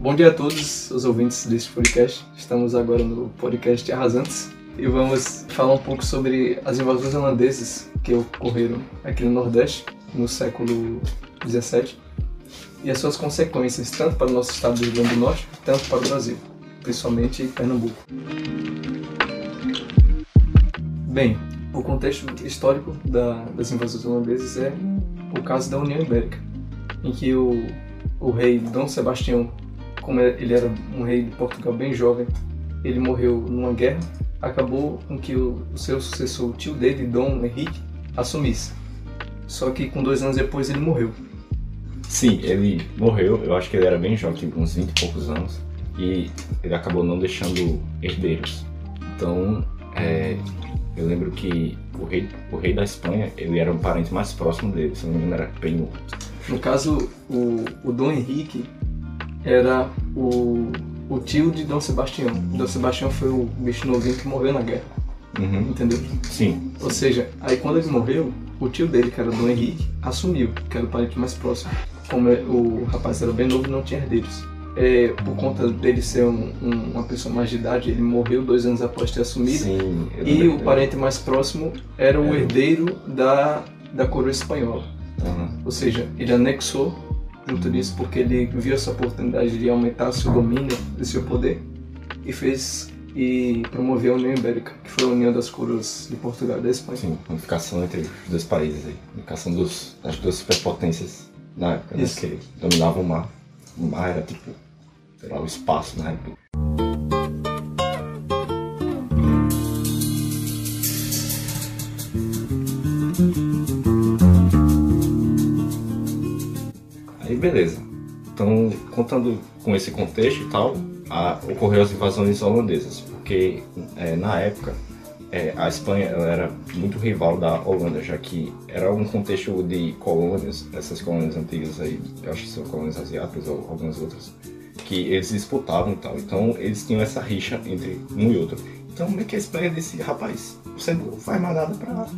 Bom dia a todos os ouvintes deste podcast. Estamos agora no podcast Arrasantes e vamos falar um pouco sobre as invasões holandesas que ocorreram aqui no Nordeste no século XVII e as suas consequências tanto para o nosso estado do Rio Grande do Norte, tanto para o Brasil, principalmente Pernambuco. Bem, o contexto histórico da, das invasões holandesas é o caso da União Ibérica, em que o, o rei Dom Sebastião, como ele era um rei de Portugal bem jovem, ele morreu numa guerra, acabou com que o, seu sucessor, o tio dele, Dom Henrique, assumisse. Só que com dois anos depois ele morreu. Sim, ele morreu, eu acho que ele era bem jovem, tipo uns 20 e poucos anos, e ele acabou não deixando herdeiros. Então, é, eu lembro que o rei, o rei da Espanha, ele era um parente mais próximo dele, se não me engano era primo. No caso, o, o Dom Henrique era o, o tio de Dom Sebastião. Dom Sebastião foi o bicho novinho que morreu na guerra. Uhum. Entendeu? Sim. Ou seja, aí quando ele morreu, o tio dele, que era Dom Henrique, assumiu, que era o parente mais próximo. Como é, o rapaz era bem novo não tinha herdeiros. É, por conta dele ser um, um, uma pessoa mais de idade, ele morreu dois anos após ter assumido. Sim. E o parente mais próximo era o Era o- herdeiro da, da coroa espanhola. Uhum. Ou seja, ele anexou junto disso porque ele viu essa oportunidade de aumentar seu domínio e seu poder e fez e promoveu a União Ibérica, que foi a união das coroas de Portugal e da Espanha. Sim, unificação entre os dois países aí. Unificação dos, das duas superpotências na época, né, que dominavam o mar. O mar era tipo, sei lá, o espaço na época. Aí beleza. Então, contando com esse contexto e tal, a, ocorreu as invasões holandesas, porque é, na época é, a Espanha era muito rival da Holanda, já que era um contexto de colônias, essas colônias antigas aí, eu acho que são colônias asiáticas ou algumas outras, que eles disputavam e tal. Então eles tinham essa rixa entre um e outro. Então meio que a Espanha disse, rapaz, você não faz mais nada pra,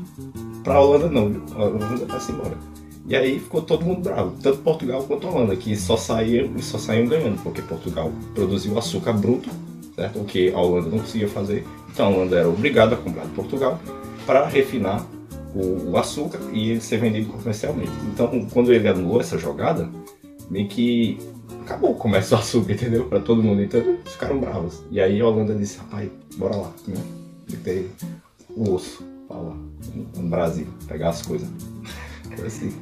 pra Holanda não, viu? a Holanda vai se embora. E aí ficou todo mundo bravo, tanto Portugal quanto Holanda, que só saíam e só saíam ganhando, porque Portugal produziu açúcar bruto, certo? O que a Holanda não conseguia fazer. Então a Holanda era obrigada a comprar de Portugal para refinar o, o açúcar e ele ser vendido comercialmente. Então quando ele anulou essa jogada, meio que acabou o comércio do açúcar, entendeu? Para todo mundo. Então eles ficaram bravos. E aí a Holanda disse, rapaz, bora lá, né? Tem o osso pra lá, no Brasil, pegar as coisas. Foi assim.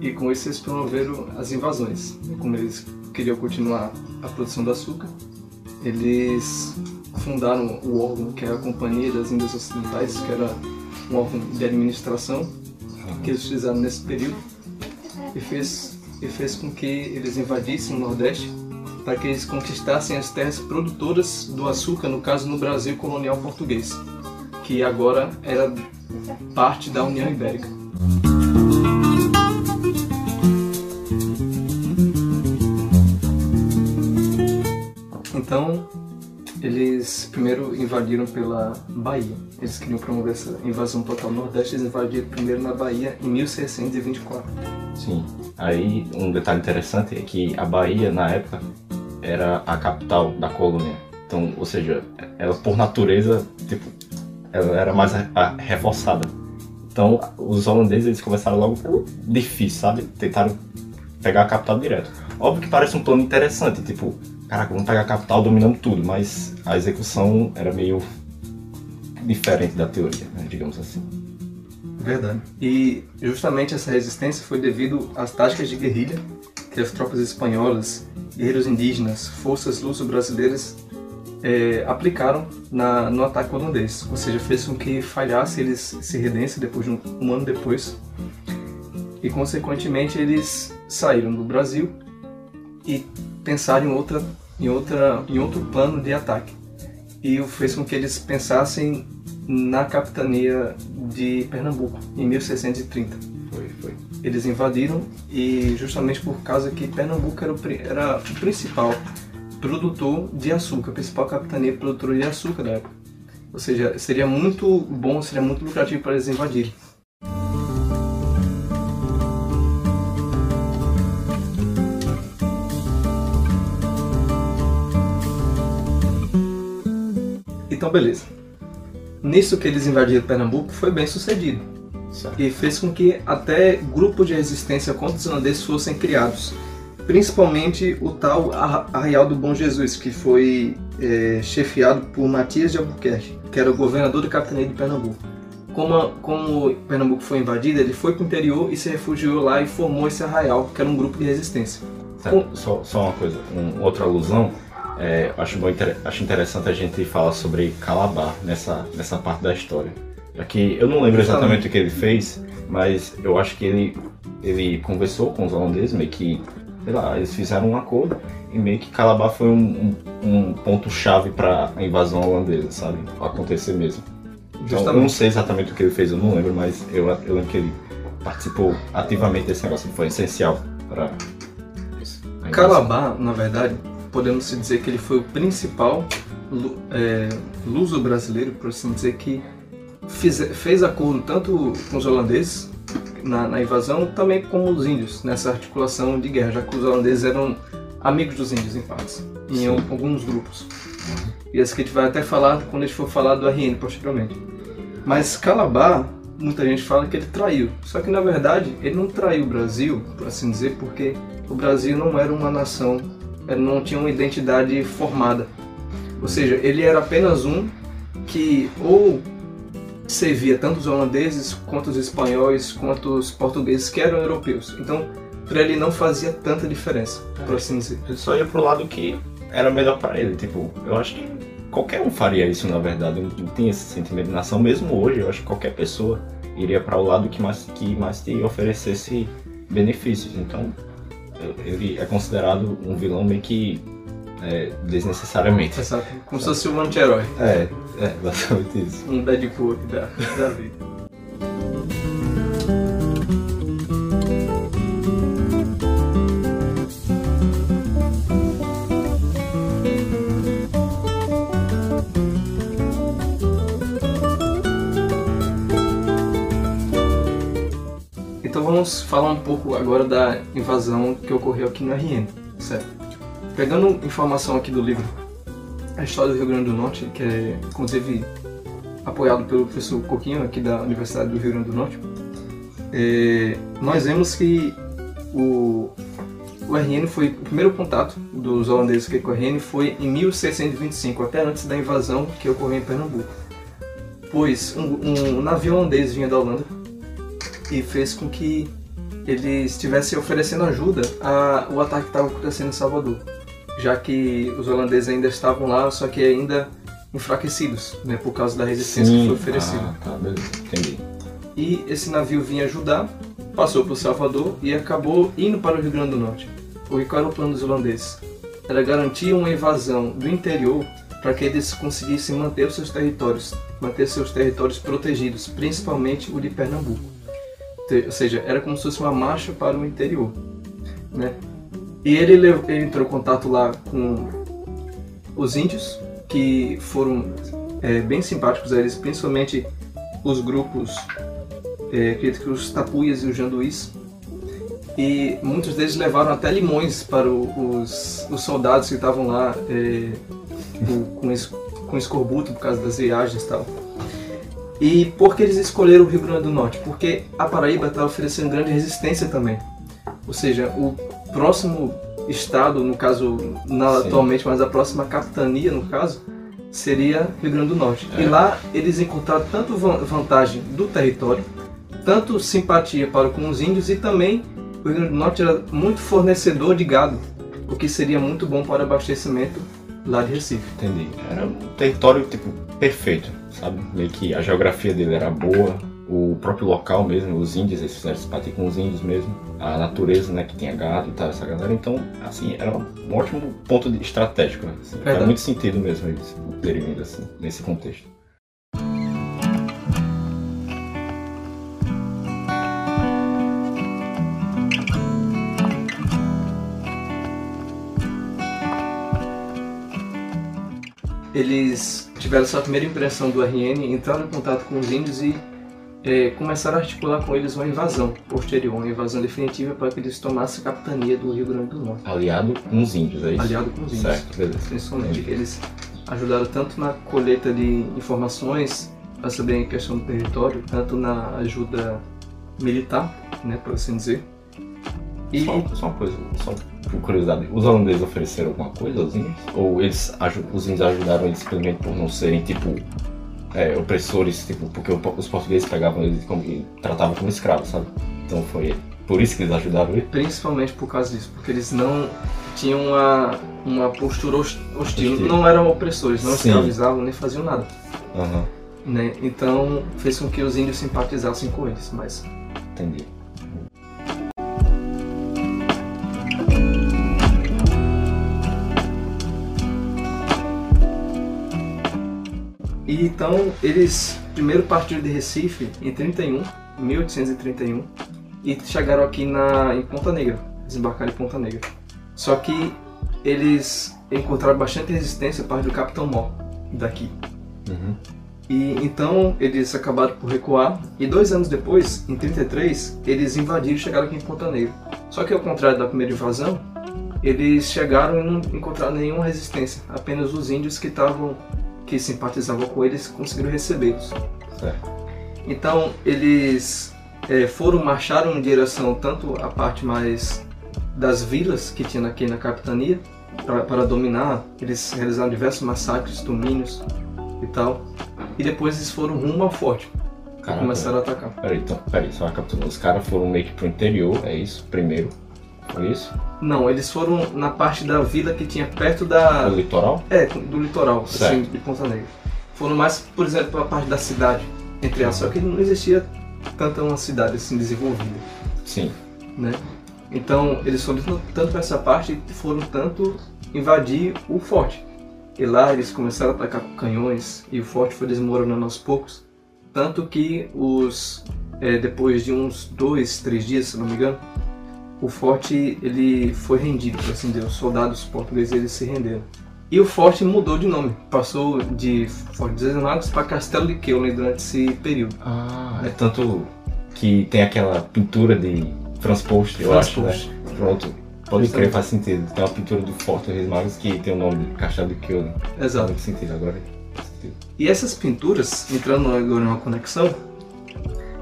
E com isso eles promoveram as invasões. Como eles queriam continuar a produção do açúcar, eles fundaram o órgão que é a Companhia das Índias Ocidentais, que era um órgão de administração que eles fizeram nesse período e fez, e fez com que eles invadissem o Nordeste para que eles conquistassem as terras produtoras do açúcar, no caso no Brasil colonial português, que agora era parte da União Ibérica. Então, eles primeiro invadiram pela Bahia. Eles queriam promover essa invasão total no Nordeste, eles invadiram primeiro na Bahia em 1624. Sim. Aí um detalhe interessante é que a Bahia na época era a capital da colônia. Então, ou seja, ela por natureza, tipo, ela era mais reforçada. Então, os holandeses eles começaram logo pelo difícil, sabe? Tentaram pegar a capital direto. Óbvio que parece um plano interessante, tipo, caraca, vamos pegar a capital dominando tudo, mas a execução era meio diferente da teoria, né, digamos assim. Verdade. E justamente essa resistência foi devido às táticas de guerrilha que as tropas espanholas, guerreiros indígenas, forças luso-brasileiras eh, aplicaram na, no ataque holandês. Ou seja, fez com que falhasse, eles se redessem depois de um, um ano depois. E consequentemente eles saíram do Brasil e pensaram em outra, em outra, em outro plano de ataque. E o fez com que eles pensassem na capitania de Pernambuco em 1630. Foi, foi. Eles invadiram e justamente por causa que Pernambuco era o, era o principal produtor de açúcar, a principal capitania produtora de açúcar da época. Ou seja, seria muito bom, seria muito lucrativo para eles invadirem. Então, beleza. Nisso que eles invadiram Pernambuco foi bem sucedido. Certo. E fez com que até grupos de resistência contra os holandeses fossem criados. Principalmente o tal Arra- Arraial do Bom Jesus, que foi é, chefiado por Matias de Albuquerque, que era o governador da capitania de Pernambuco. Como, como Pernambuco foi invadido, ele foi para o interior e se refugiou lá e formou esse arraial, que era um grupo de resistência. Certo. Só, só uma coisa, um, outra alusão. É, acho, bom, acho interessante a gente falar sobre Calabar nessa, nessa parte da história. Aqui eu não lembro exatamente o que ele fez, mas eu acho que ele, ele conversou com os holandeses, meio que, sei lá, eles fizeram um acordo e meio que Calabar foi um, um, um ponto-chave para a invasão holandesa, sabe? Acontecer mesmo. Então, eu não sei exatamente o que ele fez, eu não lembro, mas eu, eu lembro que ele participou ativamente desse negócio, foi essencial para isso. Calabar, na verdade, podemos dizer que ele foi o principal é, luso brasileiro, por assim dizer, que fize- fez acordo tanto com os holandeses na, na invasão, também com os índios, nessa articulação de guerra, já que os holandeses eram amigos dos índios, em partes, em Sim. al- alguns grupos. E esse que a gente vai até falar quando a gente for falar do RN posteriormente. Mas Calabar, muita gente fala que ele traiu. Só que na verdade ele não traiu o Brasil, por assim dizer, porque o Brasil não era uma nação, não tinha uma identidade formada. Ou seja, ele era apenas um que ou servia tanto os holandeses quanto os espanhóis quanto os portugueses que eram europeus. Então, para ele não fazia tanta diferença, por assim dizer. Ele só ia pro lado que era melhor pra ele. Tipo, eu acho que qualquer um faria isso, na verdade. Não não tem esse sentimento de nação. Mesmo hoje, eu acho que qualquer pessoa iria para o lado que mais, que mais te oferecesse benefícios. Então, ele é considerado um vilão meio que é, desnecessariamente. Como se fosse um anti-herói. É, é, basicamente isso. Um Deadpool da, da vida. Vamos falar um pouco agora da invasão que ocorreu aqui no RN, certo? Pegando informação aqui do livro A História do Rio Grande do Norte, que é inclusive apoiado pelo professor Coquinho aqui da Universidade do Rio Grande do Norte, é, nós vemos que o, o RN foi o primeiro contato dos holandeses com o RN foi em 1625, até antes da invasão que ocorreu em Pernambuco. Pois um, um navio holandês vinha da Holanda e fez com que eles estivessem oferecendo ajuda ao ataque que estava acontecendo em Salvador, já que os holandeses ainda estavam lá, só que ainda enfraquecidos, né, por causa da resistência que foi oferecida. Ah, tá, beleza. Entendi. E esse navio vinha ajudar, passou por Salvador e acabou indo para o Rio Grande do Norte. O qual era o plano dos holandeses? Era garantir uma invasão do interior para que eles conseguissem manter os seus territórios, manter seus territórios protegidos, principalmente o de Pernambuco. Ou seja, era como se fosse uma marcha para o interior, né? E ele, ele entrou em contato lá com os índios, que foram é, bem simpáticos a eles, principalmente os grupos, é, acredito que os tapuias e os janduís. E muitos deles levaram até limões para os, os soldados que estavam lá é, com, com escorbuto por causa das viagens e tal. E por que eles escolheram o Rio Grande do Norte? Porque a Paraíba está oferecendo grande resistência também. Ou seja, o próximo estado, no caso, não Sim. atualmente, mas a próxima capitania, no caso, seria Rio Grande do Norte. É. E lá eles encontraram tanto van- vantagem do território, tanto simpatia para com os índios e também o Rio Grande do Norte era muito fornecedor de gado, o que seria muito bom para abastecimento lá de Recife. Entendi. Era um território, tipo, perfeito, sabe? Meio que a geografia dele era boa, o próprio local mesmo, os índios, eles fizeram simpatia com os índios mesmo, a natureza, né, que tinha gado e tal, essa galera. Então, assim, era um ótimo ponto de- estratégico, né? Assim, faz muito sentido mesmo eles terem vindo assim, nesse contexto. eles tiveram sua primeira impressão do RN, entraram em contato com os índios e eh, começaram a articular com eles uma invasão posterior, uma invasão definitiva para que eles tomassem a capitania do Rio Grande do Norte, Aliado com os índios, é isso? aliado com os índios. Certo, beleza. Principalmente, eles ajudaram tanto na colheita de informações para saber a questão do território, tanto na ajuda militar, né, por assim dizer. E... Só, só uma coisa, só por curiosidade, os holandeses ofereceram alguma coisa aos índios? Ou eles, os índios ajudaram eles simplesmente por não serem, tipo, é, opressores, tipo, porque os portugueses pegavam eles como, e tratavam como escravos, sabe? Então foi por isso que eles ajudaram ele? Principalmente por causa disso, porque eles não tinham uma, uma postura hostil, hostil. não eram opressores, não Sim. escravizavam nem faziam nada. Uhum. Né? Então fez com que os índios simpatizassem com eles, mas... Entendi. E então eles primeiro partiram de Recife em 31, 1831, e chegaram aqui na, em Ponta Negra, desembarcaram em Ponta Negra. Só que eles encontraram bastante resistência parte do Capitão Mó daqui. Uhum. E então eles acabaram por recuar e dois anos depois, em 33, eles invadiram e chegaram aqui em Ponta Negra. Só que ao contrário da primeira invasão, eles chegaram e não encontraram nenhuma resistência. Apenas os índios que estavam que simpatizavam com eles conseguiram recebê-los. Então eles é, foram marcharam em direção tanto a parte mais das vilas que tinha aqui na capitania para dominar. Eles realizaram diversos massacres, domínios e tal. E depois eles foram rumo ao forte. Caraca, começaram a atacar. Peraí, então, peraí, só capitulando. Os caras foram meio que pro interior, é isso? Primeiro. Foi isso? Não, eles foram na parte da vila que tinha perto da. Do litoral? É, do litoral, assim, certo. assim, de Ponta Negra. Foram mais, por exemplo, a parte da cidade, entre as. Só que não existia tanta uma cidade assim desenvolvida. Sim. Né? Então eles foram tanto para essa parte e foram tanto invadir o forte. E lá eles começaram a atacar com canhões e o forte foi desmoronando aos poucos. Tanto que os é, depois de uns dois, três dias, se não me engano, o forte ele foi rendido, por assim dizer. Os soldados portugueses eles se renderam. E o forte mudou de nome, passou de Forte dos Exilnados para Castelo de Keulen durante esse período. Ah, é tanto que tem aquela pintura de Transpost, eu acho, né? Pronto. Pode crer, faz sentido. Tem uma pintura do Forte dos Reis Magos que tem o nome de Castelo de Keulen. Exato. Faz sentido agora. E essas pinturas, entrando agora em uma conexão,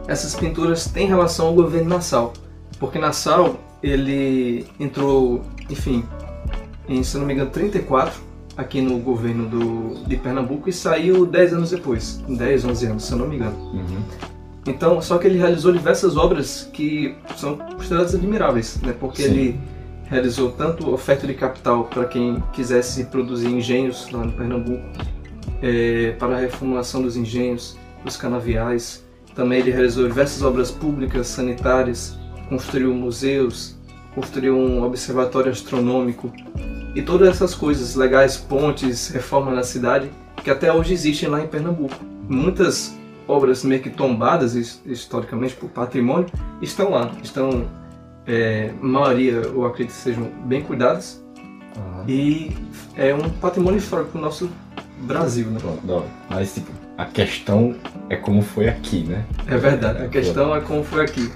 essas pinturas têm relação ao governo Nassau. Porque Nassau, ele entrou, enfim, em, se não me engano, 34, aqui no governo do, de Pernambuco e saiu 10 anos depois, 10, 11 anos, se eu não me engano. Uhum. Então, só que ele realizou diversas obras que são consideradas admiráveis, né? Porque Sim. ele realizou tanto oferta de capital para quem quisesse produzir engenhos lá no Pernambuco, é, para a reformulação dos engenhos, dos canaviais. Também ele realizou diversas obras públicas, sanitárias, construiu museus, construiu um observatório astronômico, e todas essas coisas legais, pontes, reforma na cidade, que até hoje existem lá em Pernambuco. Muitas obras meio que tombadas historicamente por patrimônio estão lá, estão, é, a maioria eu acredito sejam bem cuidadas uhum. e é um patrimônio histórico do nosso Brasil, né? Mas tipo, a questão é como foi aqui, né? É verdade, a questão é como foi aqui.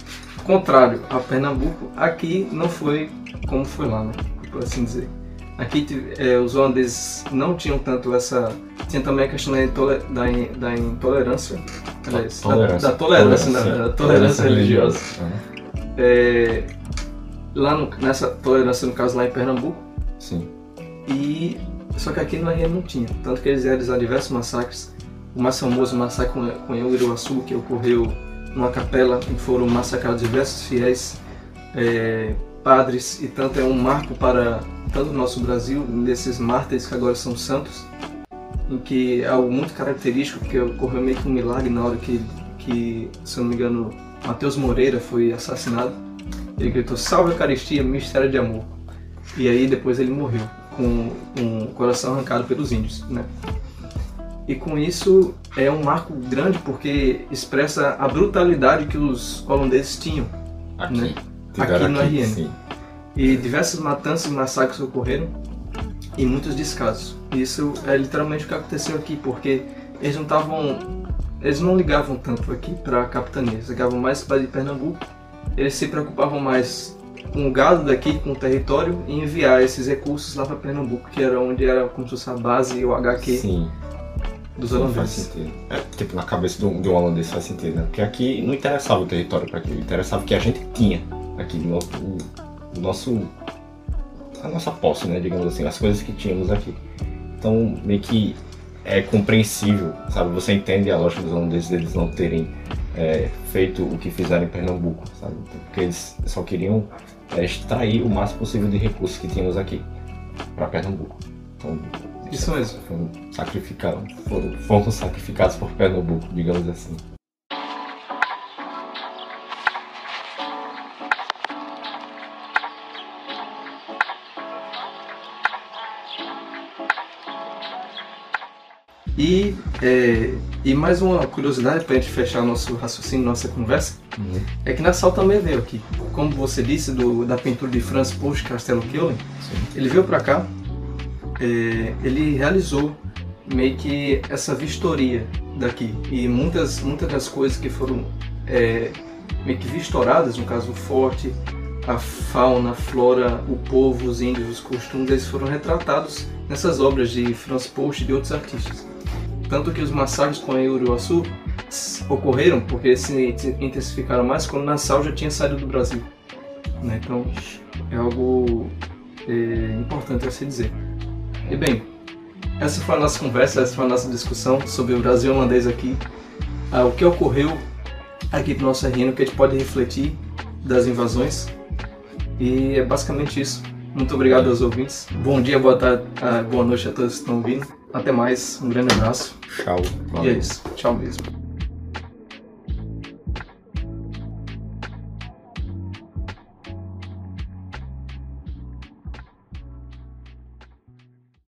Contrário a Pernambuco, aqui não foi como foi lá, né? Por assim dizer. Aqui é, os holandeses não tinham tanto essa. Tinha também a questão da, intole, da, da intolerância. Aliás, tolerância. Da, da tolerância, tolerância, da, tolerância religiosa. É, lá no, nessa tolerância, no caso, lá em Pernambuco. Sim. E. Só que aqui na região não tinha. Tanto que eles realizaram diversos massacres. O mais famoso massacre com, com Iuruaçu, que ocorreu numa capela em que foram massacrados diversos fiéis. É, padres e tanto é um marco para tanto o nosso Brasil, desses mártires que agora são santos, em que é algo muito característico, porque ocorreu meio que um milagre na hora que, que se não me engano, Mateus Moreira foi assassinado. Ele gritou, salve Eucaristia, mistério de amor. E aí depois ele morreu, com, o coração arrancado pelos índios, né? E com isso é um marco grande porque expressa a brutalidade que os holandeses tinham. Aqui. Né? aqui no RN. Sim. E diversas matanças e massacres ocorreram e muitos descasos. Isso é literalmente o que aconteceu aqui, porque eles não estavam. Eles não ligavam tanto aqui para a capitania, eles ligavam mais para de Pernambuco. Eles se preocupavam mais com o gado daqui, com o território, e enviar esses recursos lá para Pernambuco, que era onde era como se fosse a base e o HQ Sim. Dos Sim, faz holandeses. sentido. É, tipo, na cabeça de um, de um holandês faz sentido, né? Porque aqui não interessava o território para aquilo, interessava o que a gente tinha aqui, o, o, o nosso. a nossa posse, né? Digamos assim, as coisas que tínhamos aqui. Então, meio que é compreensível, sabe? Você entende a lógica dos holandeses deles não terem é, feito o que fizeram em Pernambuco, sabe? Porque eles só queriam é, extrair o máximo possível de recursos que tínhamos aqui para Pernambuco. Então, Isso mesmo. foram sacrificados, foram, foram sacrificados por Pernambuco, digamos assim. E, é, e mais uma curiosidade para a gente fechar nosso raciocínio, nossa conversa, é que Nassau também veio aqui. Como você disse, do, da pintura de Franz Post, Castelo Keulen, ele veio para cá, é, ele realizou meio que essa vistoria daqui. E muitas, muitas das coisas que foram é, meio que vistoradas, no caso o forte, a fauna, a flora, o povo, os índios, os costumes, eles foram retratados nessas obras de Franz Post e de outros artistas. Tanto que os massacres com a Uruaçu ocorreram porque se intensificaram mais quando Nassau já tinha saído do Brasil. né? Então é algo é, importante a se dizer. E bem, essa foi a nossa conversa, essa foi a nossa discussão sobre o Brasil holandês aqui. Ah, o que ocorreu aqui no nosso reino que a gente pode refletir das invasões. E é basicamente isso. Muito obrigado aos ouvintes. Bom dia, boa tarde, ah, boa noite a todos que estão ouvindo. Até mais, um grande abraço. Tchau. E é isso. Tchau mesmo.